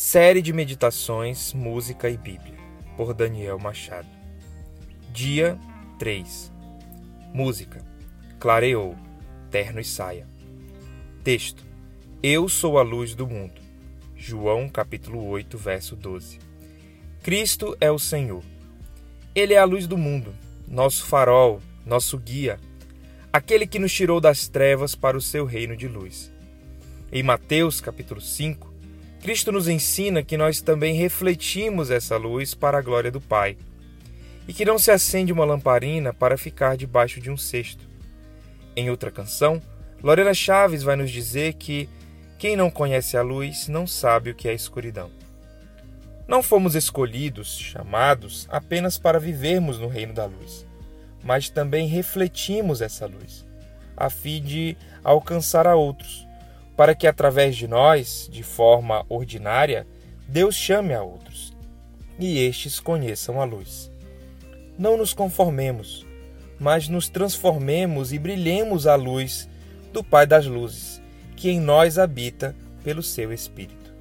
Série de Meditações, Música e Bíblia, por Daniel Machado. Dia 3. Música. Clareou, terno e saia. Texto. Eu sou a luz do mundo. João capítulo 8, verso 12. Cristo é o Senhor. Ele é a luz do mundo, nosso farol, nosso guia, aquele que nos tirou das trevas para o seu reino de luz. Em Mateus capítulo 5, Cristo nos ensina que nós também refletimos essa luz para a glória do Pai, e que não se acende uma lamparina para ficar debaixo de um cesto. Em outra canção, Lorena Chaves vai nos dizer que quem não conhece a luz não sabe o que é escuridão. Não fomos escolhidos, chamados apenas para vivermos no reino da luz, mas também refletimos essa luz, a fim de alcançar a outros para que através de nós, de forma ordinária, Deus chame a outros e estes conheçam a luz. Não nos conformemos, mas nos transformemos e brilhemos a luz do Pai das luzes, que em nós habita pelo seu Espírito.